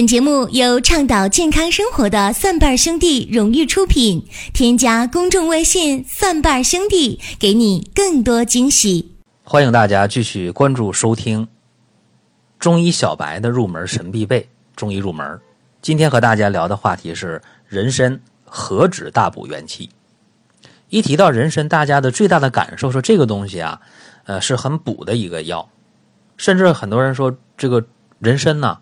本节目由倡导健康生活的蒜瓣兄弟荣誉出品。添加公众微信“蒜瓣兄弟”，给你更多惊喜。欢迎大家继续关注收听中医小白的入门神必备中医入门。今天和大家聊的话题是人参何止大补元气。一提到人参，大家的最大的感受说这个东西啊，呃，是很补的一个药，甚至很多人说这个人参呢。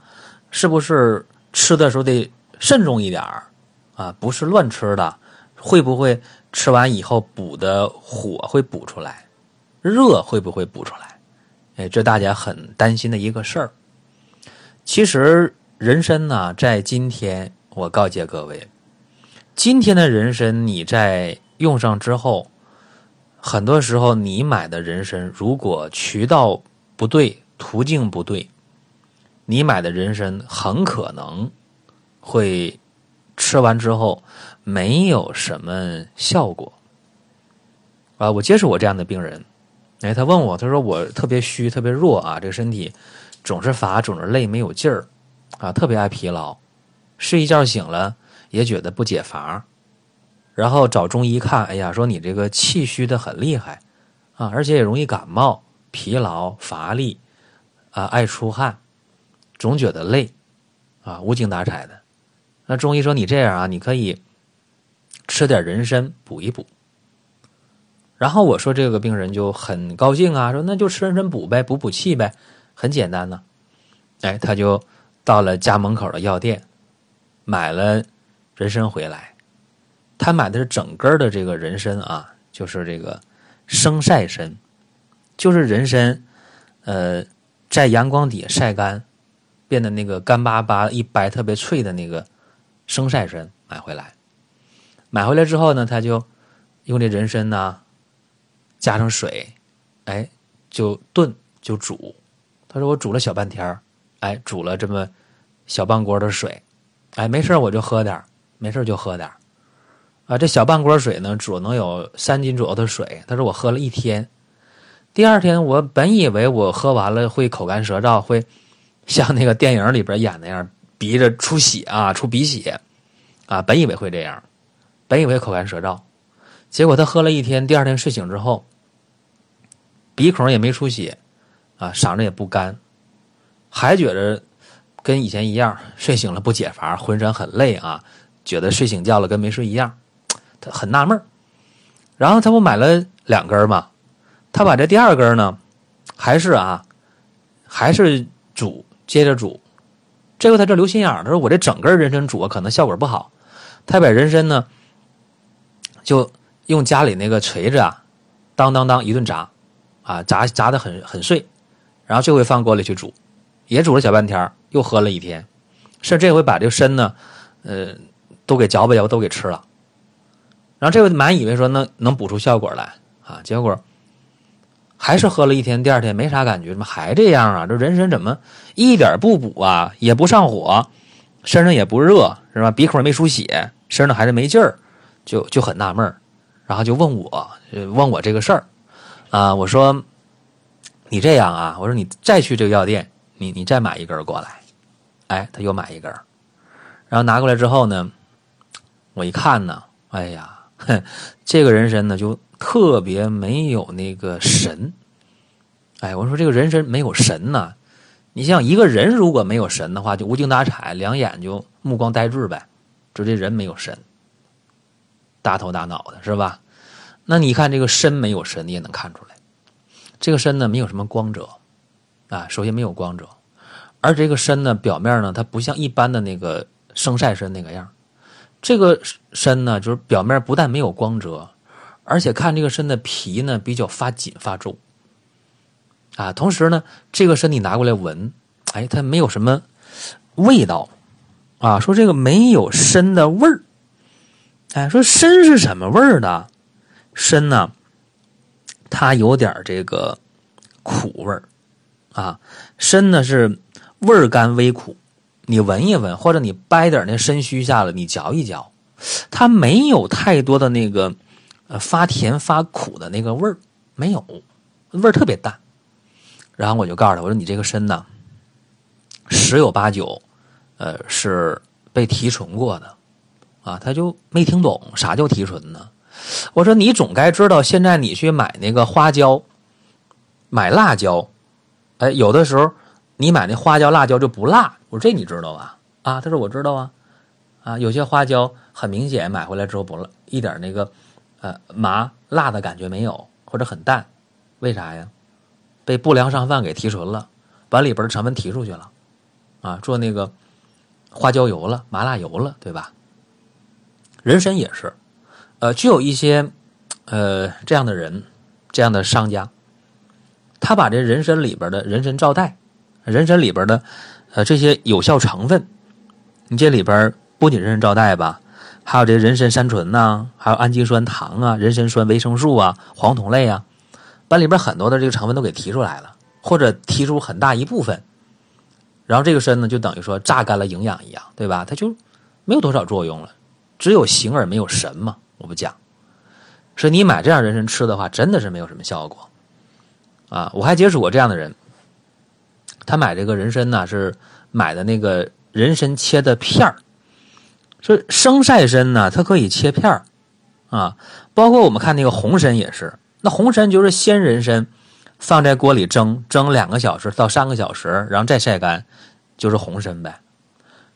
是不是吃的时候得慎重一点儿啊？不是乱吃的，会不会吃完以后补的火会补出来，热会不会补出来？哎，这大家很担心的一个事儿。其实人参呢，在今天我告诫各位，今天的人参你在用上之后，很多时候你买的人参如果渠道不对，途径不对。你买的人参很可能会吃完之后没有什么效果啊！我接触过这样的病人，哎，他问我，他说我特别虚，特别弱啊，这个身体总是乏，总是累，没有劲儿啊，特别爱疲劳，睡一觉醒了也觉得不解乏，然后找中医看，哎呀，说你这个气虚的很厉害啊，而且也容易感冒、疲劳、乏力啊，爱出汗。总觉得累，啊，无精打采的。那中医说你这样啊，你可以吃点人参补一补。然后我说这个病人就很高兴啊，说那就吃人参补呗，补补气呗，很简单呢。哎，他就到了家门口的药店，买了人参回来。他买的是整根的这个人参啊，就是这个生晒参，就是人参，呃，在阳光底下晒干。变得那个干巴巴、一掰特别脆的那个生晒参买回来，买回来之后呢，他就用这人参呢加上水，哎，就炖就煮。他说我煮了小半天哎，煮了这么小半锅的水，哎，没事我就喝点没事就喝点啊，这小半锅水呢，煮能有三斤左右的水。他说我喝了一天，第二天我本以为我喝完了会口干舌燥会。像那个电影里边演那样，鼻着出血啊，出鼻血，啊，本以为会这样，本以为口干舌燥，结果他喝了一天，第二天睡醒之后，鼻孔也没出血，啊，嗓子也不干，还觉着跟以前一样，睡醒了不解乏，浑身很累啊，觉得睡醒觉了跟没睡一样，他很纳闷然后他不买了两根嘛，他把这第二根呢，还是啊，还是煮。接着煮，这回他这留心眼儿，他说我这整根人参煮可能效果不好，他把人参呢，就用家里那个锤子啊，当当当一顿砸，啊砸砸的很很碎，然后这回放锅里去煮，也煮了小半天，又喝了一天，是这回把这个参呢，呃，都给嚼吧嚼吧都给吃了，然后这回满以为说能能补出效果来啊，结果。还是喝了一天，第二天没啥感觉，怎么还这样啊？这人参怎么一点不补啊？也不上火，身上也不热，是吧？鼻孔没出血，身上还是没劲儿，就就很纳闷儿然后就问我，问我这个事儿啊。我说你这样啊，我说你再去这个药店，你你再买一根过来。哎，他又买一根然后拿过来之后呢，我一看呢，哎呀，哼 这个人参呢就。特别没有那个神，哎，我说这个人参没有神呐。你像一个人如果没有神的话，就无精打采，两眼就目光呆滞呗，就这人没有神，大头大脑的是吧？那你看这个参没有神，你也能看出来，这个参呢没有什么光泽啊，首先没有光泽，而这个参呢表面呢它不像一般的那个生晒参那个样，这个参呢就是表面不但没有光泽。而且看这个参的皮呢，比较发紧发皱，啊，同时呢，这个参你拿过来闻，哎，它没有什么味道，啊，说这个没有参的味儿，哎，说参是什么味儿的？参呢，它有点这个苦味儿，啊，参呢是味甘微苦，你闻一闻，或者你掰点那参须下来，你嚼一嚼，它没有太多的那个。呃，发甜发苦的那个味儿没有，味儿特别淡。然后我就告诉他，我说你这个参呢，十有八九，呃，是被提纯过的，啊，他就没听懂啥叫提纯呢？我说你总该知道，现在你去买那个花椒，买辣椒，哎，有的时候你买那花椒、辣椒就不辣。我说这你知道吧？啊，他说我知道啊，啊，有些花椒很明显买回来之后不辣，一点那个呃麻辣的感觉没有，或者很淡，为啥呀？被不良商贩给提纯了，把里边的成分提出去了，啊，做那个花椒油了、麻辣油了，对吧？人参也是。呃，具有一些，呃，这样的人，这样的商家，他把这人参里边的人参皂苷，人参里边的，呃，这些有效成分，你这里边不仅人参皂苷吧，还有这人参山醇呐，还有氨基酸糖啊，人参酸维生素啊，黄酮类啊，把里边很多的这个成分都给提出来了，或者提出很大一部分，然后这个参呢，就等于说榨干了营养一样，对吧？它就没有多少作用了，只有形而没有神嘛。我不讲，所以你买这样人参吃的话，真的是没有什么效果，啊！我还接触过这样的人，他买这个人参呢，是买的那个人参切的片儿，是生晒参呢，它可以切片儿，啊，包括我们看那个红参也是，那红参就是鲜人参，放在锅里蒸，蒸两个小时到三个小时，然后再晒干，就是红参呗。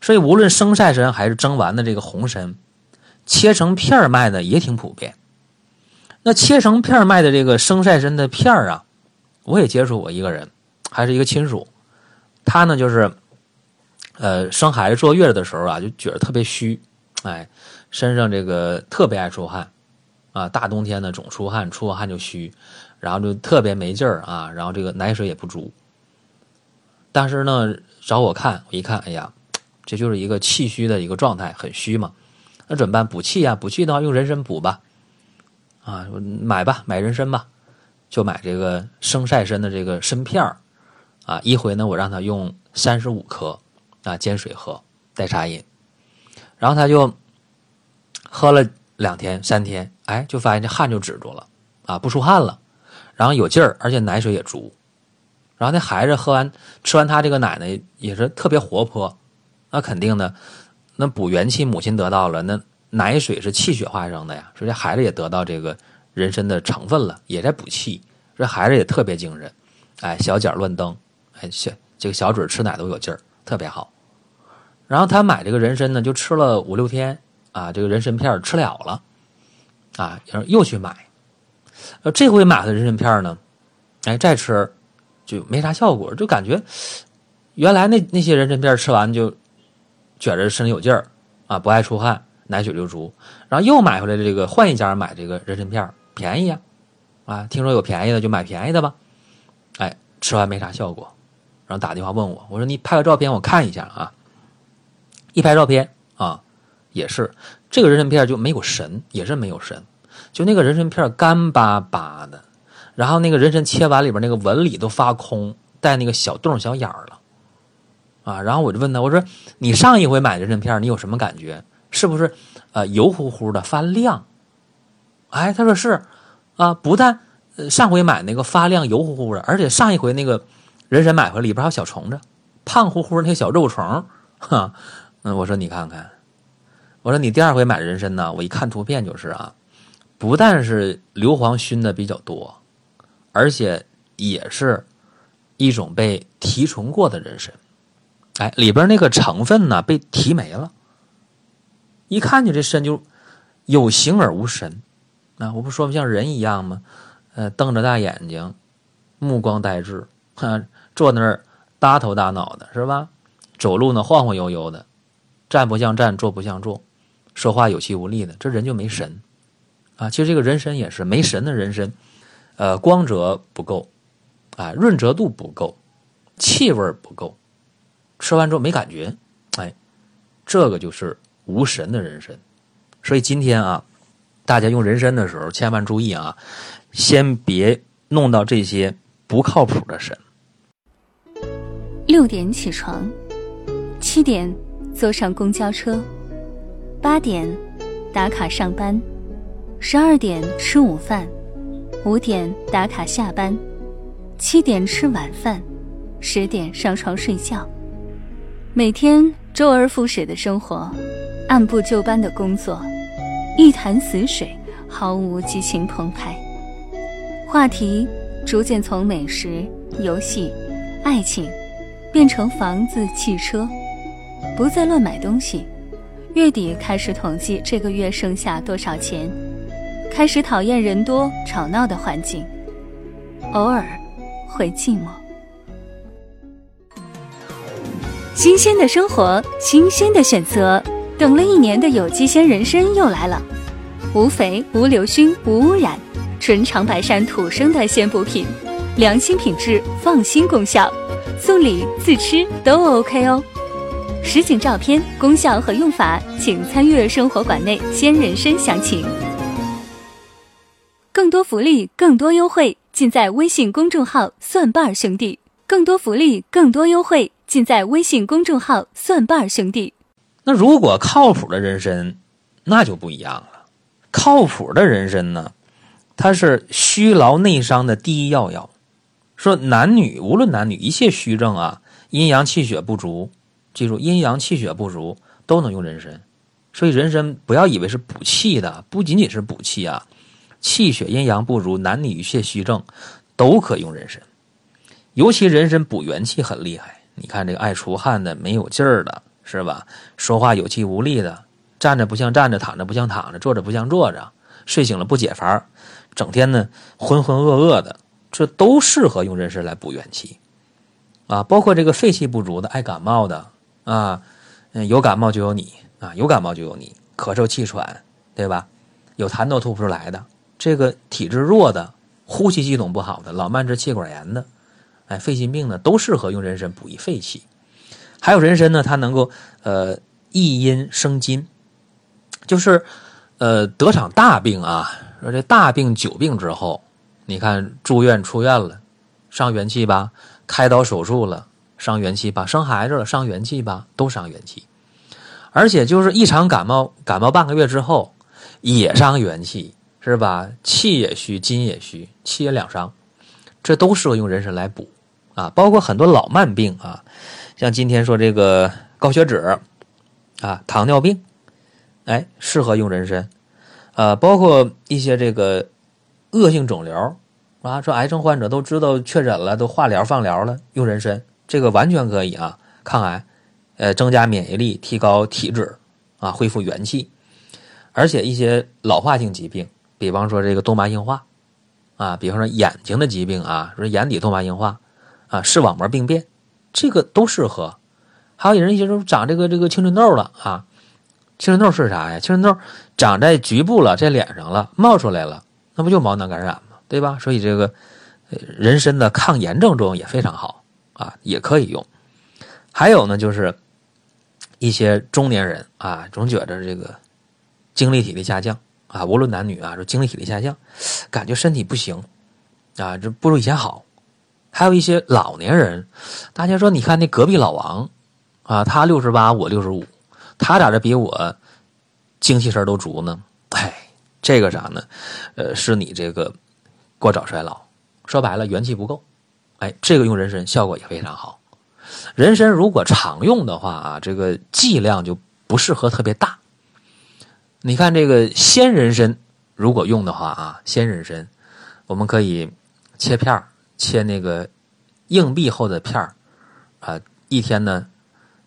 所以无论生晒参还是蒸完的这个红参。切成片儿卖的也挺普遍。那切成片儿卖的这个生晒参的片儿啊，我也接触过一个人，还是一个亲属。他呢就是，呃，生孩子坐月子的时候啊，就觉得特别虚，哎，身上这个特别爱出汗，啊，大冬天的总出汗，出完汗就虚，然后就特别没劲儿啊，然后这个奶水也不足。但是呢，找我看，我一看，哎呀，这就是一个气虚的一个状态，很虚嘛。那怎么办？补气呀，补气的话用人参补吧，啊，买吧，买人参吧，就买这个生晒参的这个参片儿，啊，一回呢我让他用三十五克，啊，煎水喝，代茶饮，然后他就喝了两天三天，哎，就发现这汗就止住了，啊，不出汗了，然后有劲儿，而且奶水也足，然后那孩子喝完吃完他这个奶呢，也是特别活泼，那肯定的。那补元气，母亲得到了，那奶水是气血化生的呀，所以这孩子也得到这个人参的成分了，也在补气，这孩子也特别精神，哎，小脚乱蹬，哎，小这个小嘴吃奶都有劲儿，特别好。然后他买这个人参呢，就吃了五六天啊，这个人参片吃了了，啊，然后又去买，呃，这回买的人参片呢，哎，再吃就没啥效果，就感觉原来那那些人参片吃完就。觉着身体有劲儿，啊，不爱出汗，奶水就足，然后又买回来的这个换一家买这个人参片便宜呀，啊，听说有便宜的就买便宜的吧，哎，吃完没啥效果，然后打电话问我，我说你拍个照片我看一下啊，一拍照片啊，也是这个人参片就没有神，也是没有神，就那个人参片干巴巴的，然后那个人参切完里边那个纹理都发空，带那个小洞小眼儿了。啊，然后我就问他，我说你上一回买人参片你有什么感觉？是不是呃油乎乎的发亮？哎，他说是，啊，不但上回买那个发亮油乎乎的，而且上一回那个人参买回来里边还有小虫子，胖乎乎那些小肉虫，哈，嗯，我说你看看，我说你第二回买人参呢，我一看图片就是啊，不但是硫磺熏的比较多，而且也是一种被提纯过的人参。哎，里边那个成分呢被提没了，一看你这身就有形而无神，啊，我不说像人一样吗？呃，瞪着大眼睛，目光呆滞，啊，坐那儿耷头耷脑的是吧？走路呢晃晃悠悠的，站不像站，坐不像坐，说话有气无力的，这人就没神啊。其实这个人参也是没神的人参，呃，光泽不够，啊，润泽度不够，气味不够。吃完之后没感觉，哎，这个就是无神的人参。所以今天啊，大家用人参的时候千万注意啊，先别弄到这些不靠谱的神。六点起床，七点坐上公交车，八点打卡上班，十二点吃午饭，五点打卡下班，七点吃晚饭，十点上床睡觉。每天周而复始的生活，按部就班的工作，一潭死水，毫无激情澎湃。话题逐渐从美食、游戏、爱情，变成房子、汽车，不再乱买东西。月底开始统计这个月剩下多少钱，开始讨厌人多吵闹的环境，偶尔会寂寞。新鲜的生活，新鲜的选择，等了一年的有机鲜人参又来了，无肥、无硫熏、无污染，纯长白山土生的鲜补品，良心品质，放心功效，送礼自吃都 OK 哦。实景照片、功效和用法，请参阅生活馆内鲜人参详情。更多福利，更多优惠，尽在微信公众号“蒜瓣兄弟”。更多福利，更多优惠。尽在微信公众号“蒜瓣兄弟”。那如果靠谱的人参，那就不一样了。靠谱的人参呢，它是虚劳内伤的第一要药。说男女无论男女一切虚症啊，阴阳气血不足，记住阴阳气血不足都能用人参。所以人参不要以为是补气的，不仅仅是补气啊，气血阴阳不足，男女一切虚症都可用人参。尤其人参补元气很厉害。你看这个爱出汗的、没有劲儿的，是吧？说话有气无力的，站着不像站着，躺着不像躺着，坐着不像坐着，睡醒了不解乏，整天呢浑浑噩噩的，这都适合用人参来补元气啊。包括这个肺气不足的、爱感冒的啊，嗯，有感冒就有你啊，有感冒就有你，咳嗽气喘，对吧？有痰都吐不出来的，这个体质弱的、呼吸系统不好的、老慢支、气管炎的。哎，肺心病呢都适合用人参补益肺气，还有人参呢，它能够呃益阴生津，就是呃得场大病啊，说这大病久病之后，你看住院出院了，伤元气吧；开刀手术了，伤元气吧；生孩子了，伤元气吧，都伤元气。而且就是一场感冒，感冒半个月之后也伤元气，是吧？气也虚，筋也虚，气也两伤，这都适合用人参来补。啊，包括很多老慢病啊，像今天说这个高血脂啊、糖尿病，哎，适合用人参。呃，包括一些这个恶性肿瘤啊，说癌症患者都知道确诊了，都化疗放疗了，用人参，这个完全可以啊，抗癌，呃，增加免疫力，提高体质啊，恢复元气。而且一些老化性疾病，比方说这个动脉硬化啊，比方说眼睛的疾病啊，说眼底动脉硬化。啊，视网膜病变，这个都适合。还有人一些说长这个这个青春痘了啊，青春痘是啥呀？青春痘长在局部了，在脸上了，冒出来了，那不就毛囊感染吗？对吧？所以这个人参的抗炎症作用也非常好啊，也可以用。还有呢，就是一些中年人啊，总觉得这个精力体力下降啊，无论男女啊，说精力体力下降，感觉身体不行啊，这不如以前好。还有一些老年人，大家说，你看那隔壁老王，啊，他六十八，我六十五，他咋着比我精气神都足呢？哎，这个啥呢？呃，是你这个过早衰老，说白了元气不够。哎，这个用人参效果也非常好。人参如果常用的话啊，这个剂量就不适合特别大。你看这个鲜人参，如果用的话啊，鲜人参我们可以切片儿。切那个硬币厚的片儿，啊，一天呢，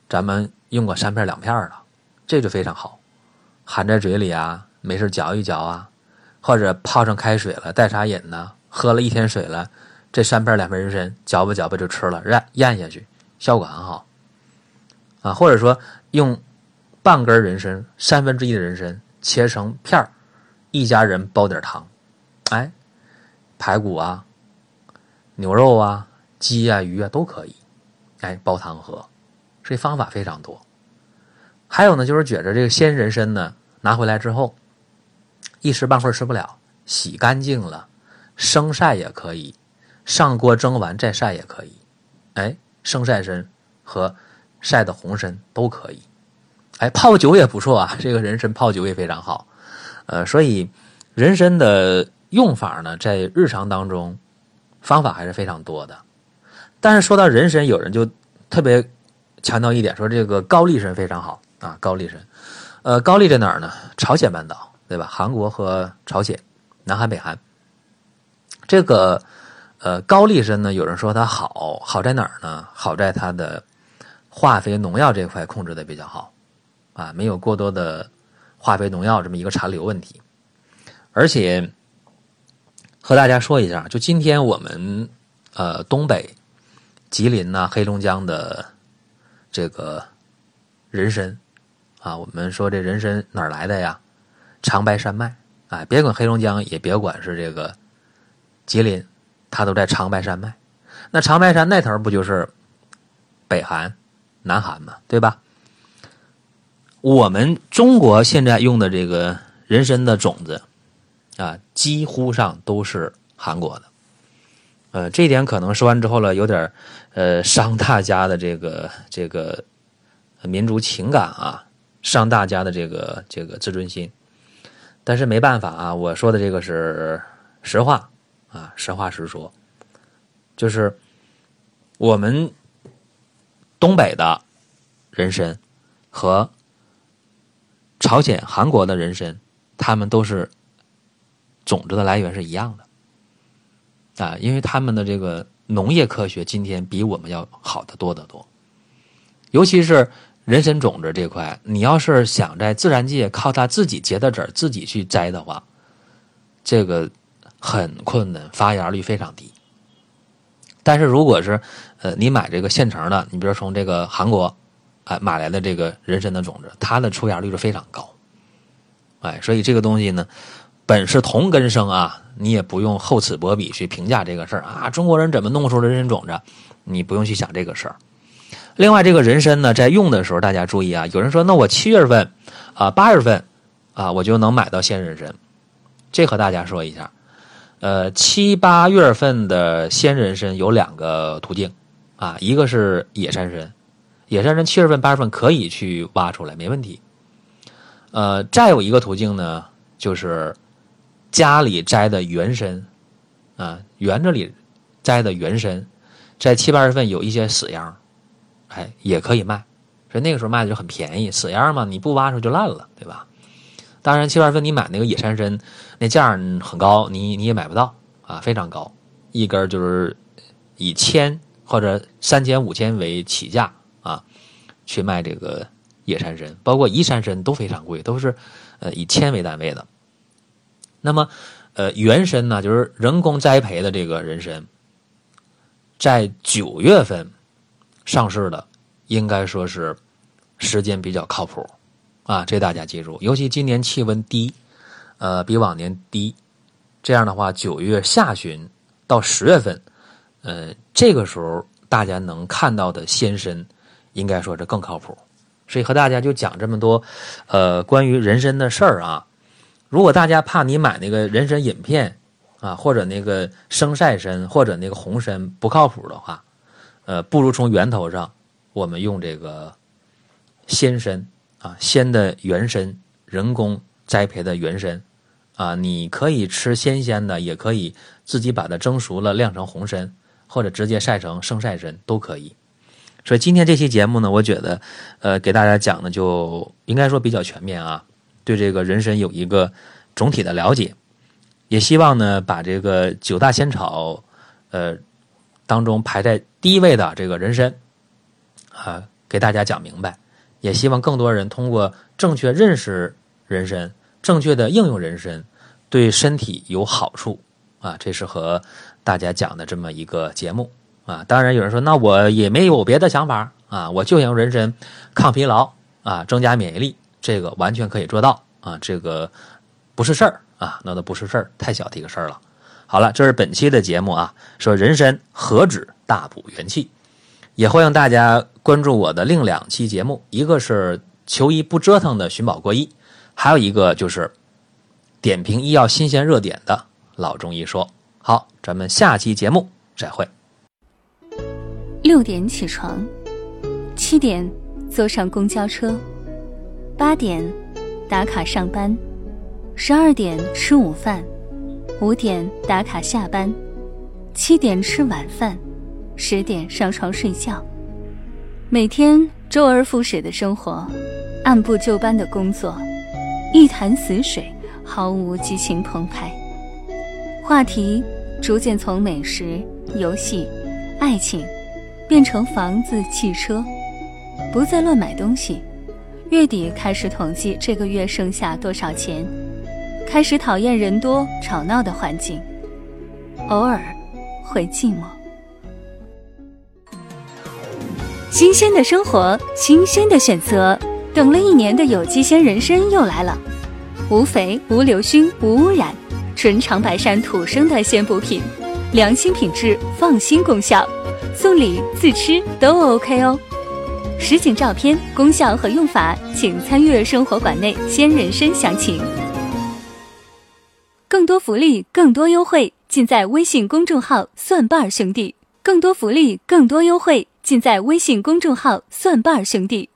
咱们用个三片两片了，这就非常好，含在嘴里啊，没事嚼一嚼啊，或者泡上开水了，带茶饮呢，喝了一天水了，这三片两片人参嚼吧嚼吧就吃了，咽咽下去，效果很好，啊，或者说用半根人参，三分之一的人参切成片儿，一家人煲点汤，哎，排骨啊。牛肉啊、鸡啊、鱼啊都可以，哎，煲汤喝，这方法非常多。还有呢，就是觉着这个鲜人参呢，拿回来之后，一时半会儿吃不了，洗干净了，生晒也可以，上锅蒸完再晒也可以。哎，生晒参和晒的红参都可以。哎，泡酒也不错啊，这个人参泡酒也非常好。呃，所以人参的用法呢，在日常当中。方法还是非常多的，但是说到人参，有人就特别强调一点，说这个高丽参非常好啊，高丽参。呃，高丽在哪儿呢？朝鲜半岛，对吧？韩国和朝鲜，南韩、北韩。这个呃高丽参呢，有人说它好，好在哪儿呢？好在它的化肥、农药这块控制的比较好啊，没有过多的化肥、农药这么一个残留问题。而且和大家说一下，就今天我们呃东北、吉林呐、黑龙江的这个人参。啊，我们说这人参哪来的呀？长白山脉啊，别管黑龙江，也别管是这个吉林，它都在长白山脉。那长白山那头不就是北韩、南韩嘛，对吧？我们中国现在用的这个人参的种子啊，几乎上都是韩国的。呃，这点可能说完之后了，有点呃伤大家的这个这个民族情感啊。伤大家的这个这个自尊心，但是没办法啊！我说的这个是实话啊，实话实说，就是我们东北的人参和朝鲜、韩国的人参，他们都是种子的来源是一样的啊，因为他们的这个农业科学今天比我们要好的多得多，尤其是。人参种子这块，你要是想在自然界靠它自己结的籽自己去摘的话，这个很困难，发芽率非常低。但是如果是呃你买这个现成的，你比如从这个韩国哎买来的这个人参的种子，它的出芽率是非常高。哎，所以这个东西呢，本是同根生啊，你也不用厚此薄彼去评价这个事儿啊。中国人怎么弄出人参种子？你不用去想这个事儿。另外，这个人参呢，在用的时候，大家注意啊。有人说，那我七月份啊、八月份啊，我就能买到鲜人参。这和大家说一下，呃，七八月份的鲜人参有两个途径啊，一个是野山参，野山参七月份、八月份可以去挖出来，没问题。呃，再有一个途径呢，就是家里摘的原参啊，园子里摘的原参，在七八月份有一些死秧。哎，也可以卖，所以那个时候卖的就很便宜，死样嘛，你不挖出就烂了，对吧？当然，七八月份你买那个野山参，那价很高，你你也买不到啊，非常高，一根就是以千或者三千、五千为起价啊，去卖这个野山参，包括宜山参都非常贵，都是呃以千为单位的。那么，呃，原参呢，就是人工栽培的这个人参，在九月份。上市的应该说是时间比较靠谱啊，这大家记住。尤其今年气温低，呃，比往年低，这样的话，九月下旬到十月份，呃，这个时候大家能看到的鲜参，应该说是更靠谱。所以和大家就讲这么多，呃，关于人参的事儿啊。如果大家怕你买那个人参饮片啊，或者那个生晒参或者那个红参不靠谱的话。呃，不如从源头上，我们用这个鲜参啊，鲜的原参，人工栽培的原参啊，你可以吃鲜鲜的，也可以自己把它蒸熟了晾成红参，或者直接晒成生晒参都可以。所以今天这期节目呢，我觉得呃，给大家讲的就应该说比较全面啊，对这个人参有一个总体的了解，也希望呢把这个九大仙草呃。当中排在第一位的这个人参，啊，给大家讲明白，也希望更多人通过正确认识人参，正确的应用人参，对身体有好处啊。这是和大家讲的这么一个节目啊。当然有人说，那我也没有别的想法啊，我就想用人参抗疲劳啊，增加免疫力，这个完全可以做到啊。这个不是事儿啊，那都不是事儿，太小的一个事儿了。好了，这是本期的节目啊，说人参何止大补元气，也欢迎大家关注我的另两期节目，一个是求医不折腾的寻宝国医，还有一个就是点评医药新鲜热点的老中医说。好，咱们下期节目再会。六点起床，七点坐上公交车，八点打卡上班，十二点吃午饭。五点打卡下班，七点吃晚饭，十点上床睡觉。每天周而复始的生活，按部就班的工作，一潭死水，毫无激情澎湃。话题逐渐从美食、游戏、爱情，变成房子、汽车，不再乱买东西。月底开始统计这个月剩下多少钱，开始讨厌人多吵闹的环境，偶尔会寂寞。新鲜的生活，新鲜的选择，等了一年的有机鲜人参又来了，无肥、无硫熏、无污染，纯长白山土生的鲜补品，良心品质，放心功效，送礼自吃都 OK 哦。实景照片、功效和用法，请参阅生活馆内鲜人参详情。更多福利、更多优惠，尽在微信公众号“蒜瓣兄弟”。更多福利、更多优惠，尽在微信公众号“蒜瓣兄弟”。